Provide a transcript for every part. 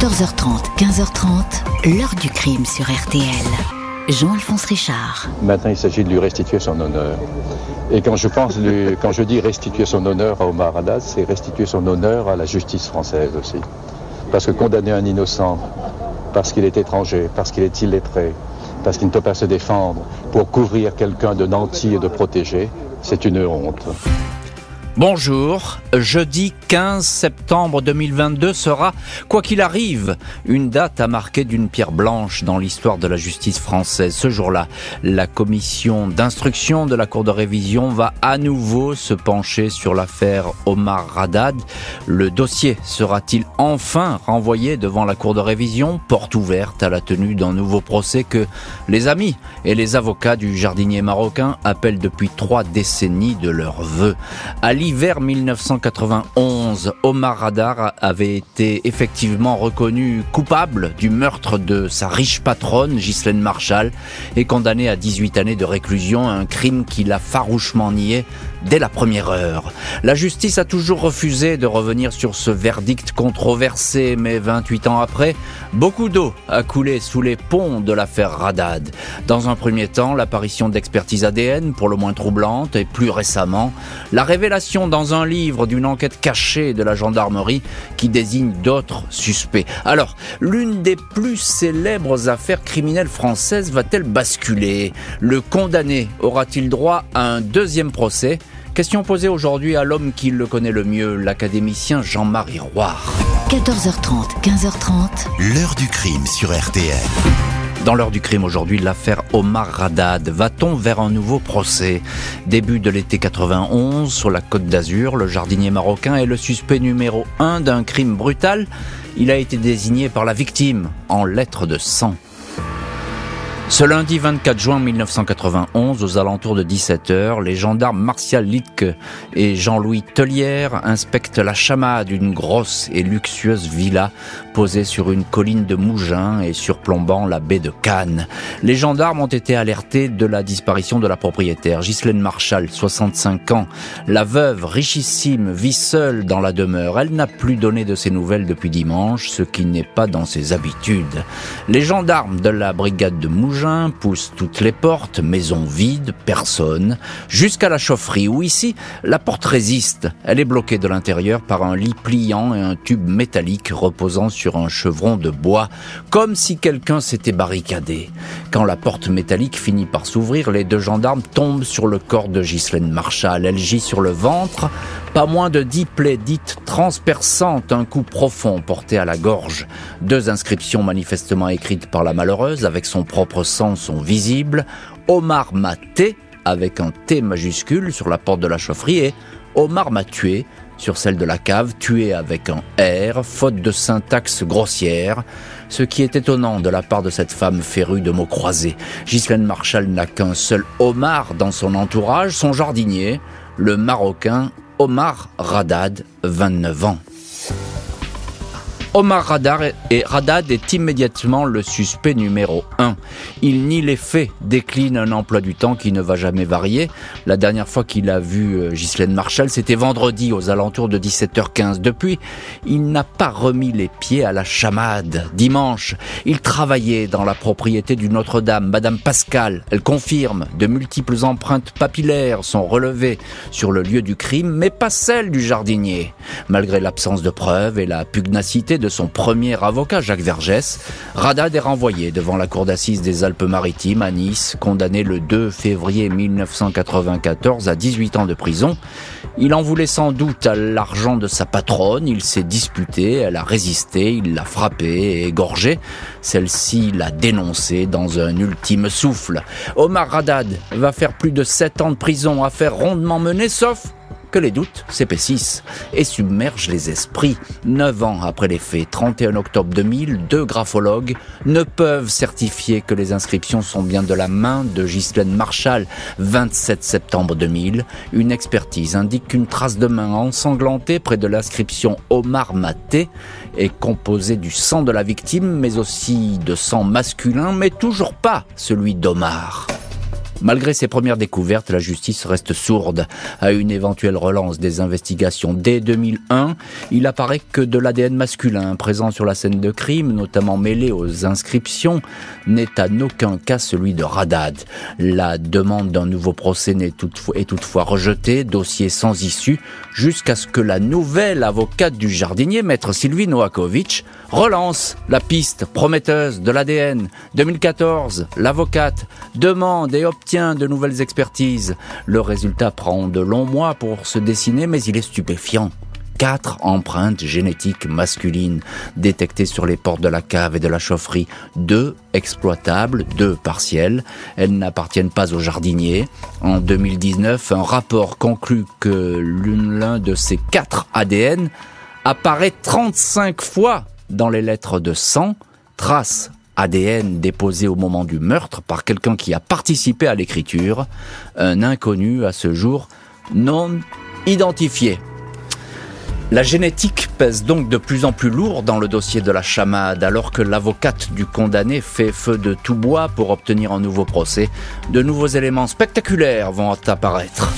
14h30, 15h30, l'heure du crime sur RTL. Jean-Alphonse Richard. Maintenant, il s'agit de lui restituer son honneur. Et quand je pense, quand je dis restituer son honneur à Omar Haddad, c'est restituer son honneur à la justice française aussi. Parce que condamner un innocent, parce qu'il est étranger, parce qu'il est illettré, parce qu'il ne peut pas se défendre, pour couvrir quelqu'un de nanti et de protégé, c'est une honte. Bonjour, jeudi 15 septembre 2022 sera, quoi qu'il arrive, une date à marquer d'une pierre blanche dans l'histoire de la justice française. Ce jour-là, la commission d'instruction de la Cour de révision va à nouveau se pencher sur l'affaire Omar Haddad. Le dossier sera-t-il enfin renvoyé devant la Cour de révision, porte ouverte à la tenue d'un nouveau procès que les amis et les avocats du jardinier marocain appellent depuis trois décennies de leur vœu. À l'hiver 1991, Omar Haddad avait été effectivement reconnu coupable du meurtre de sa riche patronne, Ghislaine Marshall, et condamné à 18 années de réclusion, un crime qu'il a farouchement nié dès la première heure. La justice a toujours refusé de revenir sur ce verdict controversé, mais 28 ans après, beaucoup d'eau a coulé sous les ponts de l'affaire Haddad. Dans un premier temps, l'apparition d'expertises ADN, pour le moins troublante, et plus récemment, la révélation dans un livre d'une enquête cachée de la gendarmerie qui désigne d'autres suspects. Alors, l'une des plus célèbres affaires criminelles françaises va-t-elle basculer? Le condamné aura-t-il droit à un deuxième procès? Question posée aujourd'hui à l'homme qui le connaît le mieux, l'académicien Jean-Marie Roire. 14h30, 15h30, L'heure du crime sur RTL. Dans l'heure du crime aujourd'hui, l'affaire Omar Haddad. Va-t-on vers un nouveau procès? Début de l'été 91, sur la côte d'Azur, le jardinier marocain est le suspect numéro un d'un crime brutal. Il a été désigné par la victime en lettres de sang. Ce lundi 24 juin 1991, aux alentours de 17h, les gendarmes Martial Littke et Jean-Louis Tellière inspectent la chamade d'une grosse et luxueuse villa posée sur une colline de Mougins et surplombant la baie de Cannes. Les gendarmes ont été alertés de la disparition de la propriétaire, Ghislaine Marshall, 65 ans. La veuve, richissime, vit seule dans la demeure. Elle n'a plus donné de ses nouvelles depuis dimanche, ce qui n'est pas dans ses habitudes. Les gendarmes de la brigade de Mougins poussent toutes les portes, maison vide, personne, jusqu'à la chaufferie où ici, la porte résiste. Elle est bloquée de l'intérieur par un lit pliant et un tube métallique reposant sur un chevron de bois, comme si quelqu'un s'était barricadé. Quand la porte métallique finit par s'ouvrir, les deux gendarmes tombent sur le corps de Ghislaine Marshall. Elle gît sur le ventre, pas moins de dix plaies dites transperçantes, un coup profond porté à la gorge. Deux inscriptions manifestement écrites par la malheureuse avec son propre sang sont visibles. Omar m'a T avec un T majuscule sur la porte de la chaufferie et Omar m'a tué sur celle de la cave, tué avec un R, faute de syntaxe grossière, ce qui est étonnant de la part de cette femme férue de mots croisés. Ghislaine Marshall n'a qu'un seul Omar dans son entourage, son jardinier, le Marocain Omar Radad, 29 ans. Omar Radar Radad est immédiatement le suspect numéro 1. Il nie les faits, décline un emploi du temps qui ne va jamais varier. La dernière fois qu'il a vu euh, Ghislaine Marshall, c'était vendredi aux alentours de 17h15. Depuis, il n'a pas remis les pieds à la chamade. Dimanche, il travaillait dans la propriété du Notre-Dame, Madame Pascal. Elle confirme, de multiples empreintes papillaires sont relevées sur le lieu du crime, mais pas celles du jardinier. Malgré l'absence de preuves et la pugnacité de son premier avocat, Jacques Vergès, Radad est renvoyé devant la cour d'assises des Alpes-Maritimes à Nice, condamné le 2 février 1994 à 18 ans de prison. Il en voulait sans doute à l'argent de sa patronne, il s'est disputé, elle a résisté, il l'a frappé et égorgé. Celle-ci l'a dénoncé dans un ultime souffle. Omar Radad va faire plus de 7 ans de prison, affaire rondement menée, sauf que les doutes s'épaississent et submergent les esprits. Neuf ans après les faits, 31 octobre 2000, deux graphologues ne peuvent certifier que les inscriptions sont bien de la main de Ghislaine Marshall, 27 septembre 2000. Une expertise indique qu'une trace de main ensanglantée près de l'inscription Omar Maté est composée du sang de la victime, mais aussi de sang masculin, mais toujours pas celui d'Omar. Malgré ces premières découvertes, la justice reste sourde à une éventuelle relance des investigations. Dès 2001, il apparaît que de l'ADN masculin présent sur la scène de crime, notamment mêlé aux inscriptions, n'est en aucun cas celui de Radad. La demande d'un nouveau procès est toutefois, est rejetée, dossier sans issue, jusqu'à ce que la nouvelle avocate du jardinier, maître Sylvie Noakovic, relance la piste prometteuse de l'ADN. 2014, l'avocate demande et obtient de nouvelles expertises. Le résultat prend de longs mois pour se dessiner, mais il est stupéfiant quatre empreintes génétiques masculines détectées sur les portes de la cave et de la chaufferie, deux exploitables, deux partielles. Elles n'appartiennent pas au jardinier. En 2019, un rapport conclut que l'un de ces quatre ADN apparaît 35 fois dans les lettres de sang, traces ADN déposées au moment du meurtre par quelqu'un qui a participé à l'écriture, un inconnu à ce jour non identifié. La génétique pèse donc de plus en plus lourd dans le dossier de la chamade, alors que l'avocate du condamné fait feu de tout bois pour obtenir un nouveau procès. De nouveaux éléments spectaculaires vont apparaître.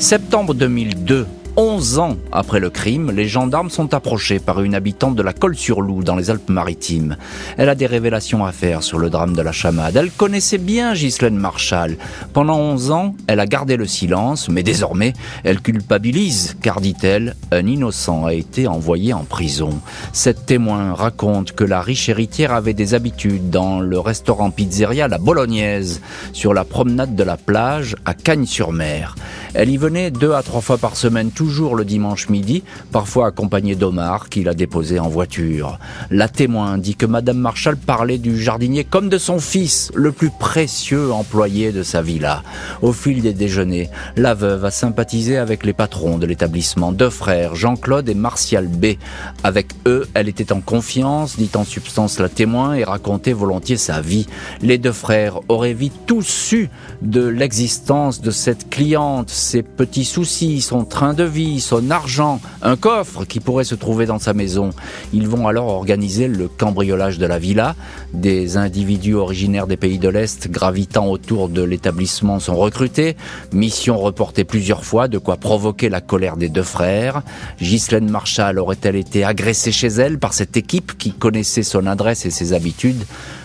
Septembre 2002, 11 ans après le crime, les gendarmes sont approchés par une habitante de la Colle-sur-Loup dans les Alpes-Maritimes. Elle a des révélations à faire sur le drame de la chamade. Elle connaissait bien Ghislaine Marshall. Pendant 11 ans, elle a gardé le silence, mais désormais, elle culpabilise, car dit-elle, un innocent a été envoyé en prison. Cette témoin raconte que la riche héritière avait des habitudes dans le restaurant pizzeria La Bolognaise, sur la promenade de la plage à Cagnes-sur-Mer. Elle y venait deux à trois fois par semaine, toujours le dimanche midi, parfois accompagnée d'Omar, qui la déposait en voiture. La témoin dit que Madame Marshall parlait du jardinier comme de son fils, le plus précieux employé de sa villa. Au fil des déjeuners, la veuve a sympathisé avec les patrons de l'établissement, deux frères, Jean-Claude et Martial B. Avec eux, elle était en confiance, dit en substance la témoin, et racontait volontiers sa vie. Les deux frères auraient vite tout su de l'existence de cette cliente, ses petits soucis, son train de vie, son argent, un coffre qui pourrait se trouver dans sa maison. Ils vont alors organiser le cambriolage de la villa. Des individus originaires des pays de l'Est gravitant autour de l'établissement sont recrutés. Mission reportée plusieurs fois, de quoi provoquer la colère des deux frères. Ghislaine Marshall aurait-elle été agressée chez elle par cette équipe qui connaissait son adresse et ses habitudes?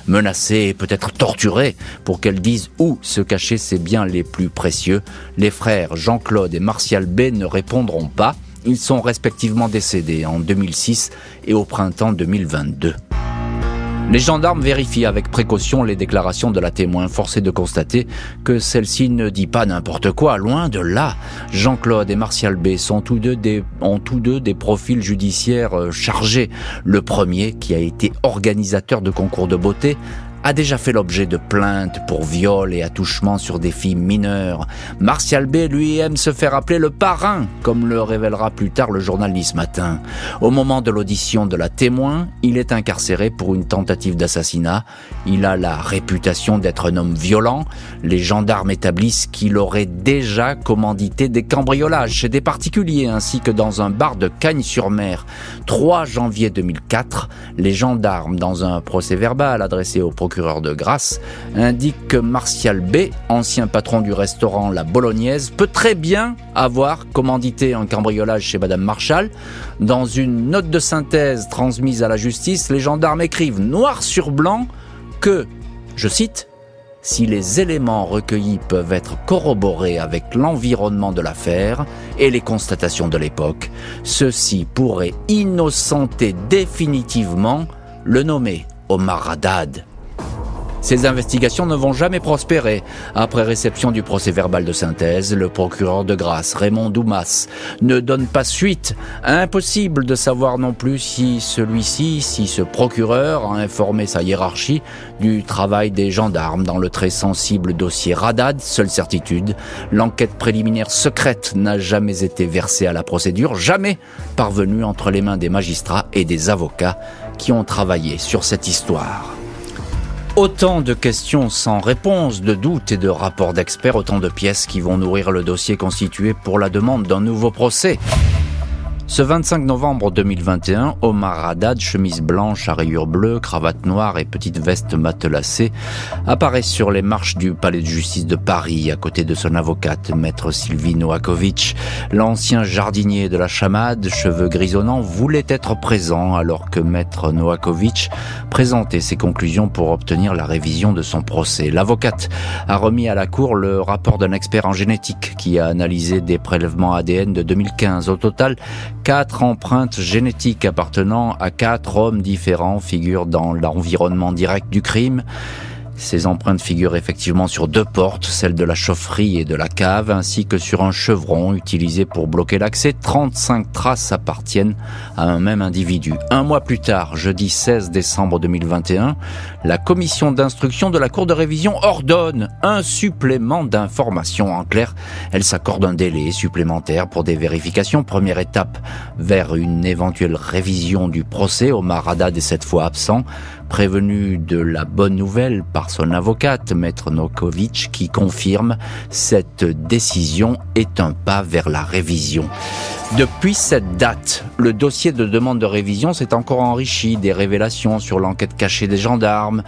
Menacée et peut-être torturée pour qu'elle dise où se cachaient ses biens les plus précieux. Les frères Jean-Claude et Martial B ne répondront pas. Ils sont respectivement décédés en 2006 et au printemps 2022. Les gendarmes vérifient avec précaution les déclarations de la témoin, forcée de constater que celle-ci ne dit pas n'importe quoi, loin de là. Jean-Claude et Martial B sont tous deux des, ont tous deux des profils judiciaires euh, chargés. Le premier, qui a été organisateur de concours de beauté, a déjà fait l'objet de plaintes pour viol et attouchement sur des filles mineures. Martial B, lui, aime se faire appeler le parrain, comme le révélera plus tard le journal Nice Matin. Au moment de l'audition de la témoin, il est incarcéré pour une tentative d'assassinat. Il a la réputation d'être un homme violent. Les gendarmes établissent qu'il aurait déjà commandité des cambriolages chez des particuliers ainsi que dans un bar de Cagnes-sur-Mer. 3 janvier 2004, les gendarmes, dans un procès verbal adressé au procureur procureur de grâce, indique que Martial B, ancien patron du restaurant La Bolognaise, peut très bien avoir commandité un cambriolage chez Madame Marshall. Dans une note de synthèse transmise à la justice, les gendarmes écrivent noir sur blanc que, je cite, si les éléments recueillis peuvent être corroborés avec l'environnement de l'affaire et les constatations de l'époque, ceci pourrait innocenter définitivement le nommé Omar Haddad. Ces investigations ne vont jamais prospérer. Après réception du procès verbal de synthèse, le procureur de grâce, Raymond Doumas, ne donne pas suite. Impossible de savoir non plus si celui-ci, si ce procureur a informé sa hiérarchie du travail des gendarmes dans le très sensible dossier Radad. Seule certitude, l'enquête préliminaire secrète n'a jamais été versée à la procédure, jamais parvenue entre les mains des magistrats et des avocats qui ont travaillé sur cette histoire. Autant de questions sans réponse, de doutes et de rapports d'experts, autant de pièces qui vont nourrir le dossier constitué pour la demande d'un nouveau procès. Ce 25 novembre 2021, Omar Haddad, chemise blanche à rayures bleues, cravate noire et petite veste matelassée, apparaît sur les marches du palais de justice de Paris à côté de son avocate, maître Sylvie Noakovic. L'ancien jardinier de la chamade, cheveux grisonnants, voulait être présent alors que maître Noakovic présentait ses conclusions pour obtenir la révision de son procès. L'avocate a remis à la cour le rapport d'un expert en génétique qui a analysé des prélèvements ADN de 2015. Au total, Quatre empreintes génétiques appartenant à quatre hommes différents figurent dans l'environnement direct du crime. Ces empreintes figurent effectivement sur deux portes, celle de la chaufferie et de la cave, ainsi que sur un chevron utilisé pour bloquer l'accès. 35 traces appartiennent à un même individu. Un mois plus tard, jeudi 16 décembre 2021, la commission d'instruction de la Cour de révision ordonne un supplément d'informations. En clair, elle s'accorde un délai supplémentaire pour des vérifications. Première étape vers une éventuelle révision du procès. Omar Haddad est cette fois absent prévenu de la bonne nouvelle par son avocate, Maître Nokovic, qui confirme cette décision est un pas vers la révision. Depuis cette date, le dossier de demande de révision s'est encore enrichi des révélations sur l'enquête cachée des gendarmes.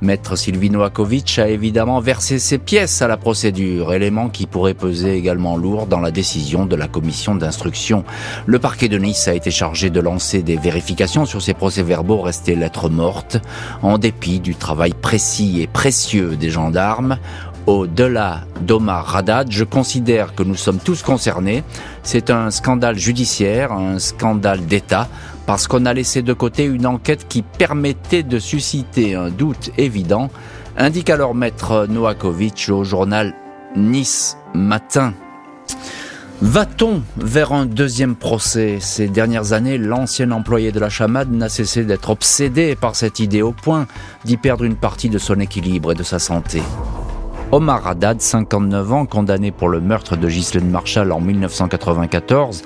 Maître Silvino Akovic a évidemment versé ses pièces à la procédure, élément qui pourrait peser également lourd dans la décision de la commission d'instruction. Le parquet de Nice a été chargé de lancer des vérifications sur ces procès-verbaux restés lettres mortes, en dépit du travail précis et précieux des gendarmes. Au-delà d'Omar Radad, je considère que nous sommes tous concernés. C'est un scandale judiciaire, un scandale d'État, parce qu'on a laissé de côté une enquête qui permettait de susciter un doute évident, indique alors maître Noakovic au journal Nice Matin. Va-t-on vers un deuxième procès? Ces dernières années, l'ancien employé de la chamade n'a cessé d'être obsédé par cette idée au point d'y perdre une partie de son équilibre et de sa santé. Omar Haddad, 59 ans, condamné pour le meurtre de Ghislaine Marshall en 1994,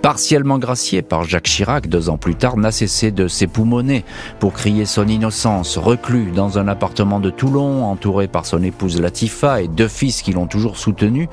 partiellement gracié par Jacques Chirac deux ans plus tard, n'a cessé de s'époumoner pour crier son innocence, reclus dans un appartement de Toulon, entouré par son épouse Latifa et deux fils qui l'ont toujours soutenu,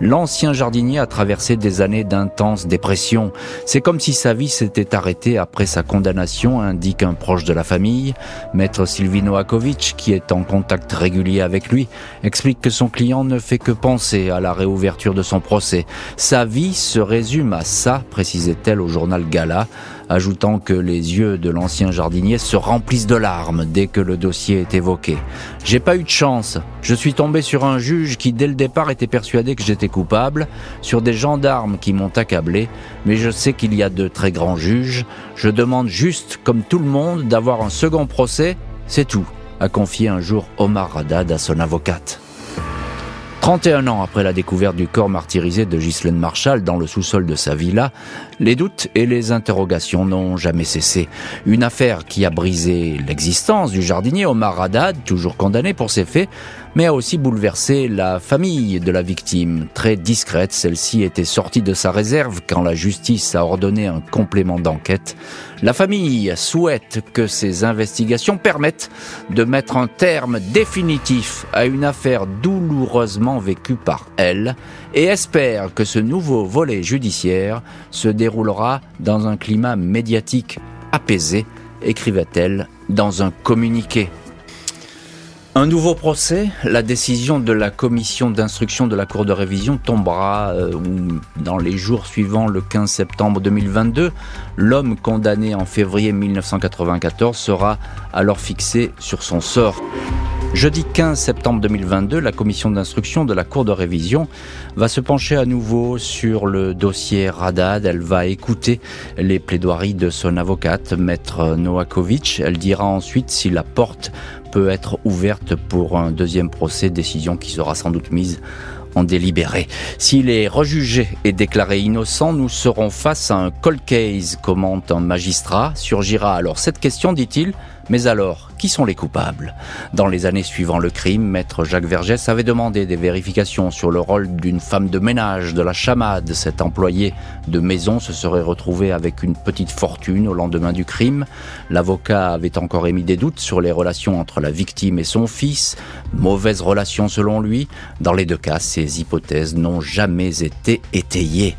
L'ancien jardinier a traversé des années d'intense dépression. C'est comme si sa vie s'était arrêtée après sa condamnation, indique un proche de la famille. Maître Silvino Akovic, qui est en contact régulier avec lui, explique que son client ne fait que penser à la réouverture de son procès. Sa vie se résume à ça, précisait-elle au journal Gala, ajoutant que les yeux de l'ancien jardinier se remplissent de larmes dès que le dossier est évoqué. J'ai pas eu de chance. Je suis tombé sur un juge qui dès le départ était persuadé que j'étais coupable, sur des gendarmes qui m'ont accablé, mais je sais qu'il y a de très grands juges. Je demande juste, comme tout le monde, d'avoir un second procès, c'est tout, a confié un jour Omar Haddad à son avocate. 31 ans après la découverte du corps martyrisé de Ghislaine Marshall dans le sous-sol de sa villa, les doutes et les interrogations n'ont jamais cessé. Une affaire qui a brisé l'existence du jardinier Omar Haddad, toujours condamné pour ses faits, mais a aussi bouleversé la famille de la victime. Très discrète, celle-ci était sortie de sa réserve quand la justice a ordonné un complément d'enquête. La famille souhaite que ces investigations permettent de mettre un terme définitif à une affaire douloureusement vécue par elle et espère que ce nouveau volet judiciaire se déroulera dans un climat médiatique apaisé, écrivait-elle dans un communiqué. Un nouveau procès, la décision de la commission d'instruction de la Cour de révision tombera euh, dans les jours suivants le 15 septembre 2022. L'homme condamné en février 1994 sera alors fixé sur son sort. Jeudi 15 septembre 2022, la commission d'instruction de la Cour de révision va se pencher à nouveau sur le dossier Radad. Elle va écouter les plaidoiries de son avocate, maître Noakovic. Elle dira ensuite si la porte peut être ouverte pour un deuxième procès, décision qui sera sans doute mise en délibéré. S'il est rejugé et déclaré innocent, nous serons face à un cold case, commente un magistrat. Surgira alors cette question, dit-il, mais alors, qui sont les coupables? Dans les années suivant le crime, maître Jacques Vergès avait demandé des vérifications sur le rôle d'une femme de ménage de la chamade. Cet employé de maison se serait retrouvé avec une petite fortune au lendemain du crime. L'avocat avait encore émis des doutes sur les relations entre la victime et son fils. Mauvaise relation selon lui. Dans les deux cas, ces hypothèses n'ont jamais été étayées.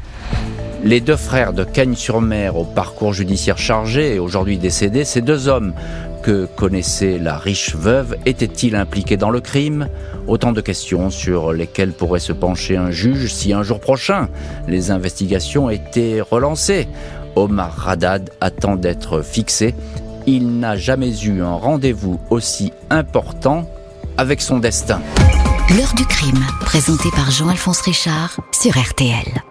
Les deux frères de Cagnes-sur-Mer au parcours judiciaire chargé et aujourd'hui décédés, ces deux hommes que connaissait la riche veuve étaient-ils impliqués dans le crime? Autant de questions sur lesquelles pourrait se pencher un juge si un jour prochain les investigations étaient relancées. Omar Radad attend d'être fixé. Il n'a jamais eu un rendez-vous aussi important avec son destin. L'heure du crime, présenté par Jean-Alphonse Richard sur RTL.